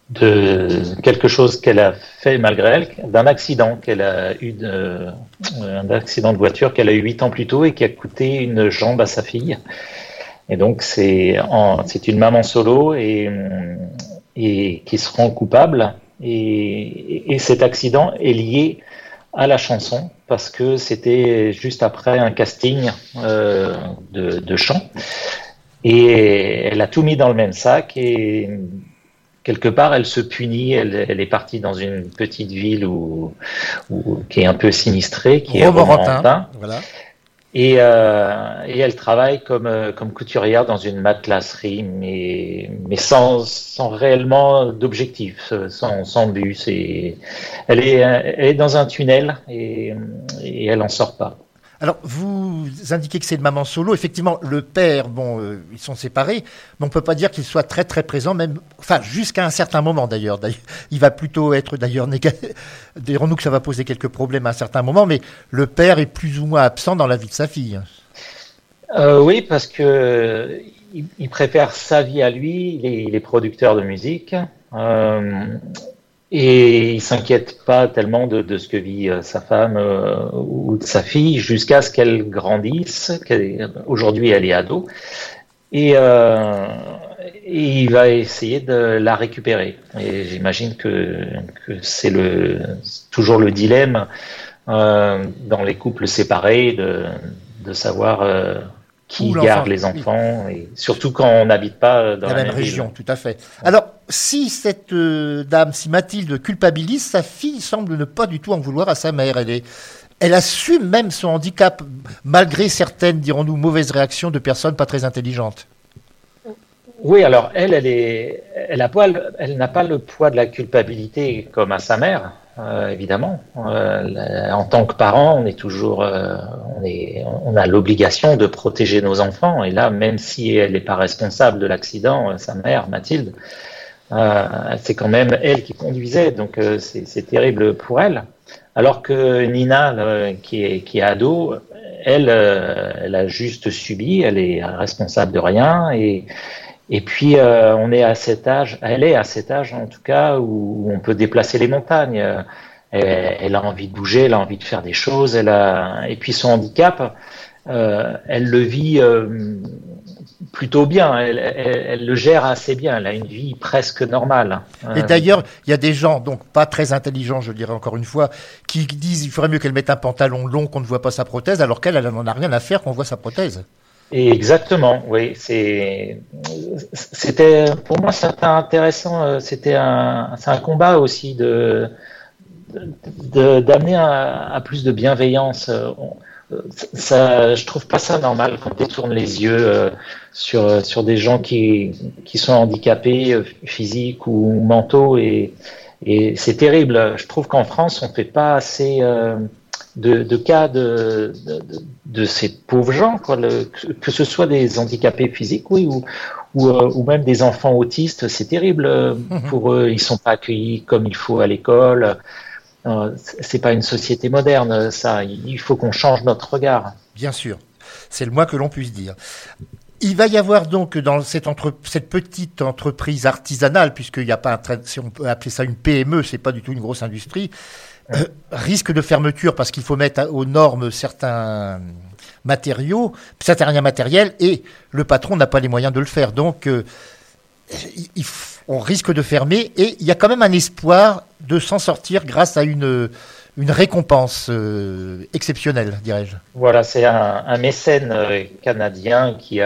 de quelque chose qu'elle a fait malgré elle, d'un accident qu'elle a eu, de, un accident de voiture qu'elle a eu huit ans plus tôt et qui a coûté une jambe à sa fille. Et donc c'est une maman solo et et qui se rend coupable et, et cet accident est lié à la chanson parce que c'était juste après un casting euh, de, de chant et elle a tout mis dans le même sac et quelque part elle se punit elle, elle est partie dans une petite ville où, où- qui est un peu sinistrée qui est Romorantin. Romorantin. Voilà. Et, euh, et elle travaille comme, euh, comme couturière dans une matelasserie, mais, mais sans, sans réellement d'objectif, euh, sans, sans but. C'est- Elle est, euh, elle est dans un tunnel et, et elle en sort pas. Alors, vous indiquez que c'est une maman solo. Effectivement, le père, bon, euh, ils sont séparés, mais on peut pas dire qu'il soit très très présent, même, enfin, jusqu'à un certain moment d'ailleurs. Il va plutôt être d'ailleurs négatif. Dirons-nous que ça va poser quelques problèmes à un certain moment, mais le père est plus ou moins absent dans la vie de sa fille. Euh, oui, parce que il, préfère sa vie à lui. Il est, il est producteur de musique. Euh, et il s'inquiète pas tellement de, de ce que vit euh, sa femme euh, ou de sa fille jusqu'à ce qu'elle grandisse. qu'elle- Aujourd'hui, elle est ado. Et, euh, et il va essayer de la récupérer. Et j'imagine que, que c'est le, toujours le dilemme euh, dans les couples séparés de, de savoir qui garde les enfants, et surtout quand on n'habite pas dans la la, même région, tout à fait. Alors, si cette euh, dame, si Mathilde culpabilise, sa fille semble ne pas du tout en vouloir à sa mère. Elle est, elle assume même son handicap, malgré certaines, dirons-nous, mauvaises réactions de personnes pas très intelligentes. Oui, alors elle, elle est, elle n'a pas le poids de la culpabilité comme à sa mère, euh, évidemment. Euh, en tant que parent, on est toujours, on a l'obligation de protéger nos enfants. Et là, même si elle n'est pas responsable de l'accident, sa mère, Mathilde, c'est quand même elle qui conduisait, donc euh, c'est terrible pour elle. Alors que Nina, là, qui est, qui est ado, elle, euh, elle a juste subi, elle est responsable de rien et et puis, euh, on est à cet âge, elle est à cet âge en tout cas où on peut déplacer les montagnes. Euh, Elle, elle a envie de bouger, elle a envie de faire des choses. Elle a... Et puis son handicap, euh, elle le vit euh, plutôt bien. Elle, elle- elle le gère assez bien. Elle a une vie presque normale. Et Euh, d'ailleurs, il y a des gens, donc pas très intelligents, je dirais encore une fois, qui disent il ferait mieux qu'elle mette un pantalon long qu'on ne voit pas sa prothèse, alors qu'elle, elle n'en a rien à faire qu'on voit sa prothèse. Et exactement, oui. C'était, pour moi, c'était intéressant. euh, C'était un, c'est un combat aussi de, d'amener à, à plus de bienveillance. Euh, on- euh, Ça, je trouve pas ça normal qu'on détourne les yeux euh, sur sur des gens qui qui sont handicapés euh, physiques ou mentaux et et c'est terrible. Je trouve qu'en France, on fait pas assez. euh, de, de cas de, de, ces pauvres gens, quoi, le- que, ce soit des handicapés physiques, oui, ou, ou, euh, ou même des enfants autistes, c'est terrible euh, pour eux. Ils sont pas accueillis comme il faut à l'école. Euh, c'est pas une société moderne, ça. Il faut qu'on change notre regard. Bien sûr, c'est le moins que l'on puisse dire. Il va y avoir donc dans cette, petite entreprise artisanale, puisqu'il n'y a pas un si on peut appeler ça une PME, c'est pas du tout une grosse industrie, euh, risque de fermeture parce qu'il faut mettre aux normes certains matériaux, certains matériels, et le patron n'a pas les moyens de le faire. Donc, euh, il- il f- on risque de fermer, et il y a quand même un espoir de s'en sortir grâce à une, récompense euh, exceptionnelle, dirais-je. Voilà, c'est un, mécène euh, canadien qui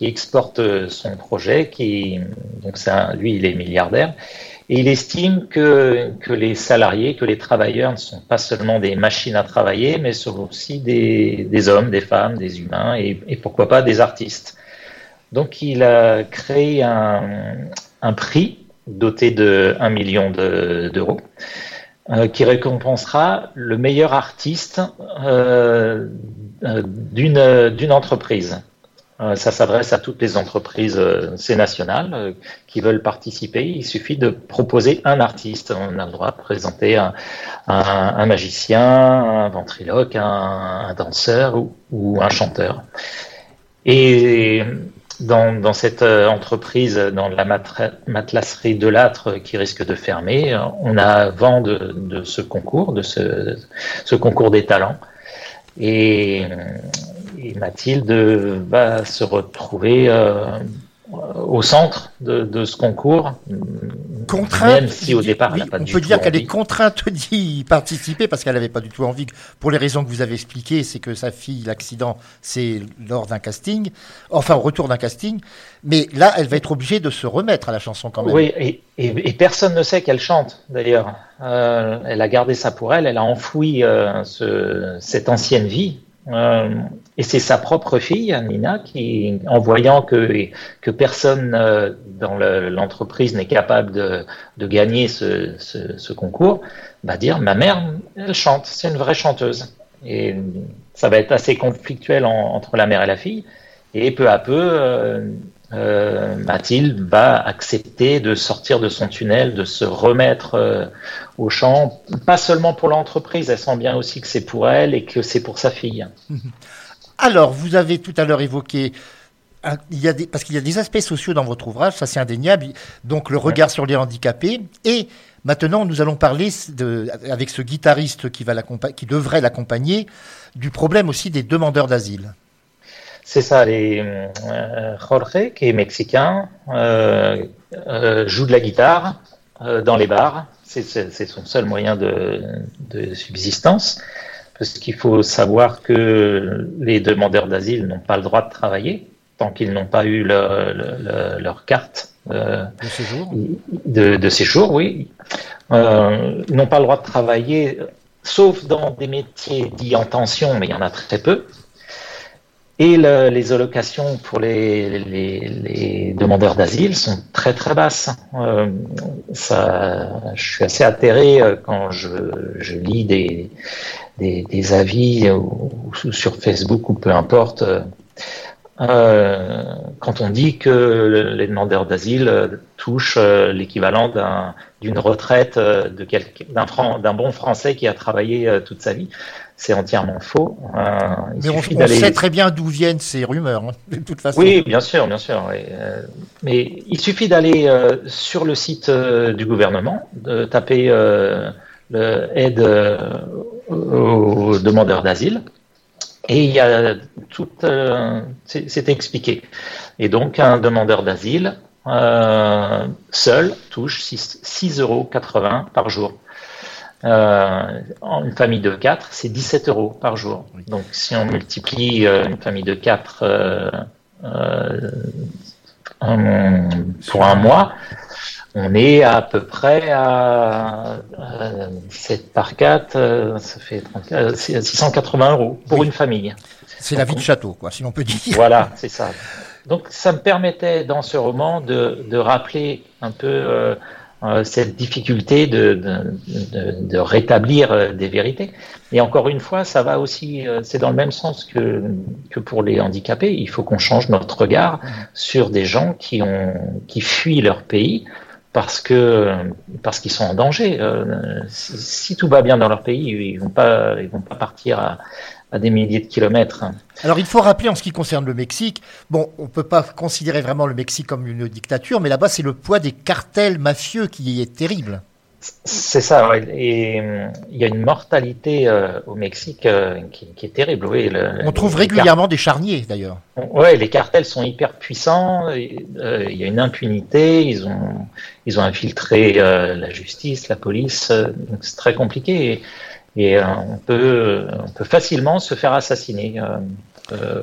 exporte euh, son projet, qui donc un- lui il est milliardaire et il estime que les salariés, que les travailleurs ne sont pas seulement des machines à travailler, mais sont aussi des des hommes, des femmes, des humains et, et pourquoi pas des artistes. Donc il a créé un un prix doté de 1 million de- d'euros euh, qui récompensera le meilleur artiste euh, euh, d'une entreprise. Ça s'adresse à toutes les entreprises, c'est national, qui veulent participer. Il suffit de proposer un artiste. On a le droit de présenter un, un, magicien, un ventriloque, un, un danseur ou, ou un chanteur. Et dans, dans cette euh, entreprise, dans la matelasserie de l'âtre qui risque de fermer, euh, on a vent de, de ce concours, de ce, ce concours des talents. Et, et Mathilde va se retrouver euh, au centre de, de ce concours, contrainte. même si au départ oui, elle pas on du peut tout dire qu'elle est contrainte d'y participer parce qu'elle n'avait pas du tout envie. Pour les raisons que vous avez expliquées, c'est que sa fille, l'accident, c'est lors d'un casting, enfin au retour d'un casting. Mais là, elle va être obligée de se remettre à la chanson quand même. Oui, et, et- et personne ne sait qu'elle chante, d'ailleurs. Euh, elle a gardé ça pour elle, elle a enfoui euh, ce- cette ancienne vie. Euh, et c'est sa propre fille, Nina, qui, en voyant que, que personne euh, dans le- l'entreprise n'est capable de, de gagner ce, ce- concours, va dire, ma mère, elle chante, c'est une vraie chanteuse. Et ça va être assez conflictuel entre la mère et la fille. Et peu à peu, euh, euh, Mathilde va accepter de sortir de son tunnel, de se remettre au champ, pas seulement pour l'entreprise, elle sent bien aussi que c'est pour elle et que c'est pour sa fille. Alors, vous avez tout à l'heure évoqué parce qu'il y a des aspects sociaux dans votre ouvrage, ça c'est indéniable, donc le regard sur les handicapés, et maintenant nous allons parler avec ce guitariste qui, devrait l'accompagner du problème aussi des demandeurs d'asile. C'est ça, les, euh, Jorge, qui est mexicain, euh, euh, joue de la guitare dans les bars. C'est son seul moyen de subsistance, parce qu'il faut savoir que les demandeurs d'asile n'ont pas le droit de travailler tant qu'ils n'ont pas eu leur carte de séjour. De, séjour, oui. ils n'ont pas le droit de travailler sauf dans des métiers dits en tension, mais il y en a très peu. Et les allocations pour les, demandeurs d'asile sont très très basses. Euh, ça, je suis assez atterré euh, quand je, lis des, des, avis sur Facebook ou peu importe. Euh, quand on dit que les demandeurs d'asile touchent l'équivalent d'une retraite d'un bon Français qui a travaillé toute sa vie c'est entièrement faux. Euh, mais on, sait très bien d'où viennent ces rumeurs, hein, de toute façon. Oui, bien sûr, bien sûr. Euh, mais il suffit d'aller euh, sur le site du gouvernement, de taper aide aux demandeurs d'asile, et il y a tout, c'est expliqué. Et donc un demandeur d'asile seul touche 6,80 euros par jour. Euh, une famille de 4, c'est 17 euros par jour. Donc si on multiplie euh, une famille de 4 euh, pour un mois, on est à peu près à 17 par 4, ça fait 680 euros pour une famille. C'est la vie de château, quoi, si l'on peut dire. Voilà, c'est ça. Donc ça me permettait dans ce roman de, de rappeler un peu euh, cette difficulté de, de, de, rétablir euh, des vérités. Et encore une fois, ça va aussi, euh, c'est dans le même sens que, que pour les handicapés. Il faut qu'on change notre regard sur des gens qui ont qui fuient leur pays parce que parce qu'ils sont en danger. si, si, tout va bien dans leur pays, ils vont pas ils vont pas partir à, à des milliers de kilomètres. Alors il faut rappeler en ce qui concerne le Mexique, bon, on peut pas considérer vraiment le Mexique comme une dictature, mais là-bas c'est le poids des cartels mafieux qui est terrible. C'est ça, et euh, il y a une mortalité euh, au Mexique euh, qui, est terrible. Oui, on trouve régulièrement des charniers d'ailleurs. Oui, les cartels sont hyper puissants, il y a une impunité, ils ont, ils ont infiltré la justice, la police, donc c'est très compliqué. Et on, peut, on peut facilement se faire assassiner.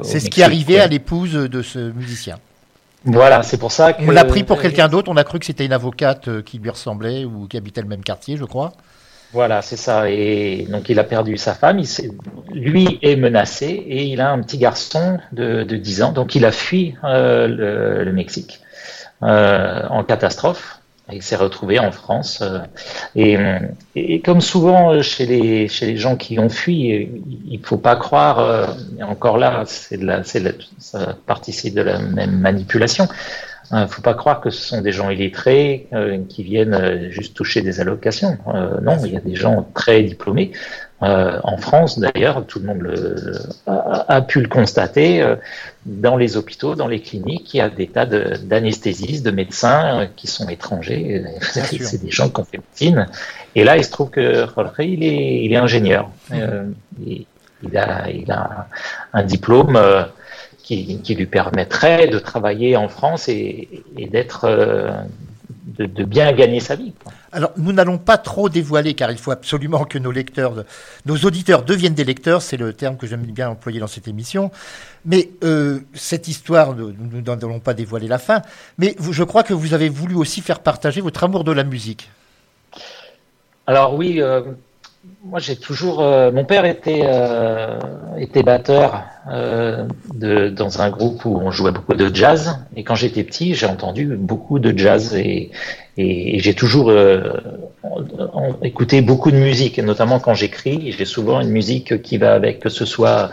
C'est ce qui arrivait à l'épouse de ce musicien. Voilà, c'est pour ça que. On l'a pris pour quelqu'un d'autre, on a cru que c'était une avocate qui lui ressemblait ou qui habitait le même quartier, je crois. Voilà, c'est ça. Et donc il a perdu sa femme, il lui est menacé et il a un petit garçon de, de 10 ans. Donc il a fui le, Mexique en catastrophe. Il s'est retrouvé en France. Euh, et, comme souvent chez les, chez les gens qui ont fui, il faut pas croire, euh, encore là, c'est de la, c'est ça participe de la même manipulation. Il faut pas croire que ce sont des gens illettrés euh, qui viennent juste toucher des allocations. non, il y a des gens très diplômés euh, en France, d'ailleurs, tout le monde le, a, pu le constater, euh, dans les hôpitaux, dans les cliniques, il y a des tas d'anesthésistes, de, médecins euh, qui sont étrangers. C'est des gens qui ont fait médecine. Et là, il se trouve que Jorge, il est, il est ingénieur. Il, il, a, il a un diplôme qui, qui, lui permettrait de travailler en France et, et d'être de, bien gagner sa vie. Alors, nous n'allons pas trop dévoiler, car il faut absolument que nos lecteurs, nos auditeurs deviennent des lecteurs, c'est le terme que j'aime bien employer dans cette émission. Mais euh, cette histoire, nous n'allons pas dévoiler la fin, mais je crois que vous avez voulu aussi faire partager votre amour de la musique. Alors oui, euh, moi, j'ai toujours. euh, mon père était euh, était batteur euh, dans un groupe où on jouait beaucoup de jazz. Et quand j'étais petit, j'ai entendu beaucoup de jazz et j'ai toujours écouté beaucoup de musique, et notamment quand j'écris. J'ai souvent une musique qui va avec, que ce soit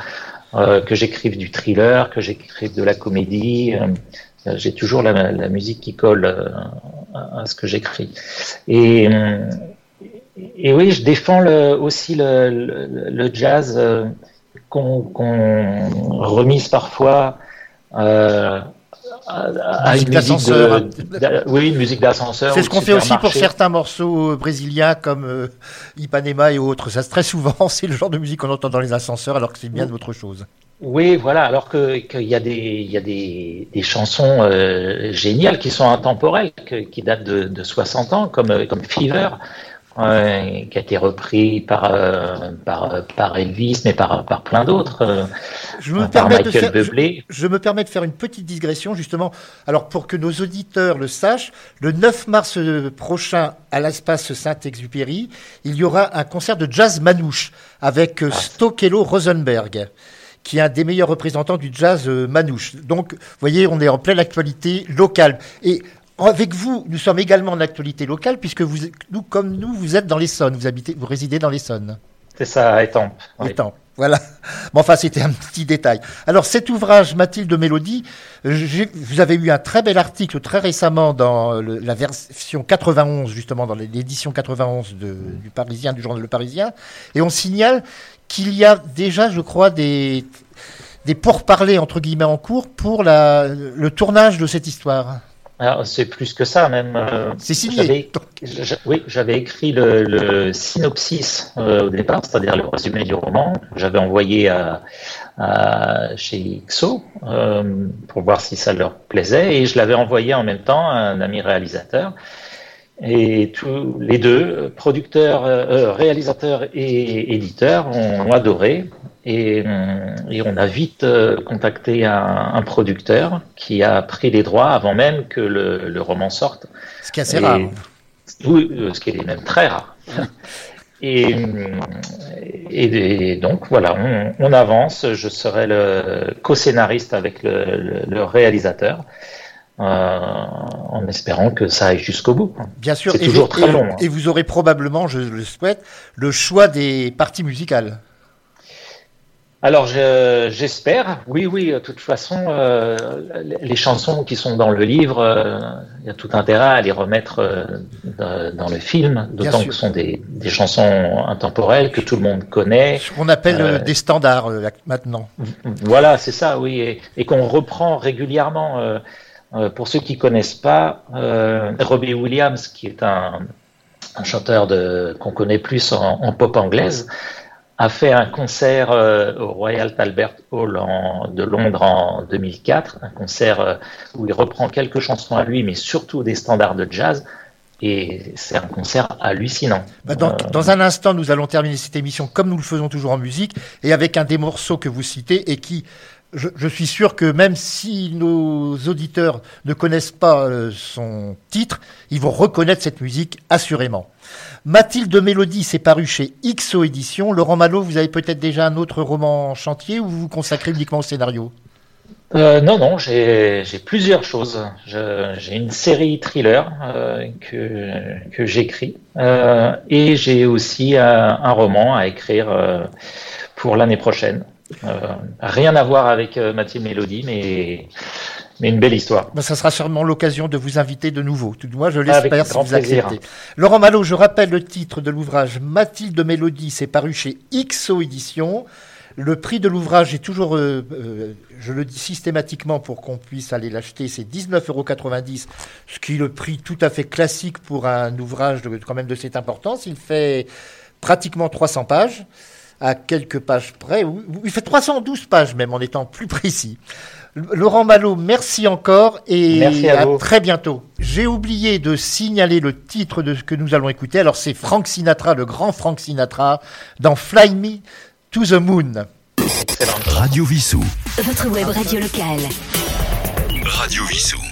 que j'écrive du thriller, que j'écrive de la comédie. j'ai toujours la, musique qui colle à, à ce que j'écris. Et et oui, je défends le, aussi le, le, le jazz euh, qu'on remise parfois euh, à, à Musique une musique d'ascenseur. de, d'a- oui, une musique d'ascenseur. C'est ce qu'on fait aussi pour certains morceaux euh, brésiliens comme euh, Ipanema et autres. Ça, très souvent, c'est le genre de musique qu'on entend dans les ascenseurs alors que c'est bien autre chose. Oui, voilà. Alors que qu'il y a des il y a des, des chansons géniales qui sont intemporelles, que- qui datent de, de 60 ans, comme comme Fever, euh, qui a été repris par euh, par par Elvis, mais par par plein d'autres. euh, Je me, par permets de Michael faire, je, me permets de faire une petite digression, justement. Alors, pour que nos auditeurs le sachent, le 9 mars euh, prochain, à l'espace Saint-Exupéry, il y aura un concert de jazz manouche avec euh, Stokelo Rosenberg, qui est un des meilleurs représentants du jazz euh, manouche. Donc, vous voyez, on est en pleine actualité locale. Et avec vous, nous sommes également en actualité locale, puisque vous, nous, comme nous, vous êtes dans l'Essonne, vous habitez, vous résidez dans l'Essonne. C'est ça, à Étampes. oui. Étampes, Voilà. Bon, enfin, c'était un petit détail. Alors, cet ouvrage, Mathilde Mélodie, vous avez eu un très bel article très récemment dans le- la version 91, justement, dans l'édition 91 de- du Parisien, du journal Le Parisien. Et on signale qu'il y a déjà, je crois, des, des pourparlers, entre guillemets, en cours pour la, le tournage de cette histoire. Alors, c'est plus que ça, même. euh, C'est signé. Oui, j'avais écrit le, le synopsis euh, au départ, c'est-à-dire le résumé du roman. que J'avais envoyé à, à- chez XO euh, pour voir si ça leur plaisait, et je l'avais envoyé en même temps à un ami réalisateur. Et tous les deux, producteurs, euh, réalisateurs et éditeurs, ont, ont adoré. Et, euh, et on a vite euh, contacté un, un producteur qui a pris les droits avant même que le, le roman sorte. Ce qui est assez Et- rare. Oui, euh, ce qui est même très rare. Et, et, et donc voilà, on, on avance. Je serai le co-scénariste avec le, le- le réalisateur, euh, en espérant que ça aille jusqu'au bout. Bien sûr. C'est toujours vous, très long. hein. Et vous aurez probablement, je le souhaite, le choix des parties musicales. Alors je- j'espère, oui, oui, de toute façon, euh, les chansons qui sont dans le livre, euh, il y a tout intérêt à les remettre euh, dans- le film, d'autant que ce sont des, des chansons intemporelles que tout le monde connaît. Ce qu'on appelle des standards maintenant. Voilà, c'est ça, oui, et, et qu'on reprend régulièrement. pour ceux qui connaissent pas, Robbie Williams, qui est un, un chanteur qu'on connaît plus en, en pop anglaise, a fait un concert euh, au Royal Albert Hall en- de Londres en 2004, un concert euh, où il reprend quelques chansons à lui, mais surtout des standards de jazz. Et c'est un concert hallucinant. Bah, dans, Euh, dans un instant, nous allons terminer cette émission comme nous le faisons toujours en musique et avec un des morceaux que vous citez et qui, je, suis sûr que même si nos auditeurs ne connaissent pas euh, son titre, ils vont reconnaître cette musique assurément. Mathilde Mélodie, c'est paru chez XO Éditions. Laurent Malo, vous avez peut-être déjà un autre roman en chantier ou vous consacrez uniquement au scénario? Euh, non, non, j'ai plusieurs choses. J'ai une série thriller euh, que, que j'écris euh, et j'ai aussi un, un roman à écrire euh, pour l'année prochaine. Euh, rien à voir avec euh, Mathilde Mélodie, mais, mais une belle histoire. Ben, ça sera sûrement l'occasion de vous inviter de nouveau. Tout du moins, je l'espère si vous plaisir. acceptez. Laurent Malo, je rappelle le titre de l'ouvrage Mathilde Mélodie, c'est paru chez XO Éditions. Le prix de l'ouvrage est toujours, euh, euh, je le dis systématiquement pour qu'on puisse aller l'acheter, c'est 19,90 euros, ce qui est le prix tout à fait classique pour un ouvrage de, quand même de cette importance. Il fait pratiquement 300 pages, à quelques pages près. Il fait 312 pages même, en étant plus précis. Laurent Malo, merci encore et Merci à très bientôt. J'ai oublié de signaler le titre de ce que nous allons écouter. Alors c'est Frank Sinatra, le grand Frank Sinatra, dans Fly Me to the Moon. Radio Vissou. Votre web radio locale. Radio Vissou.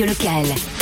Radio locale.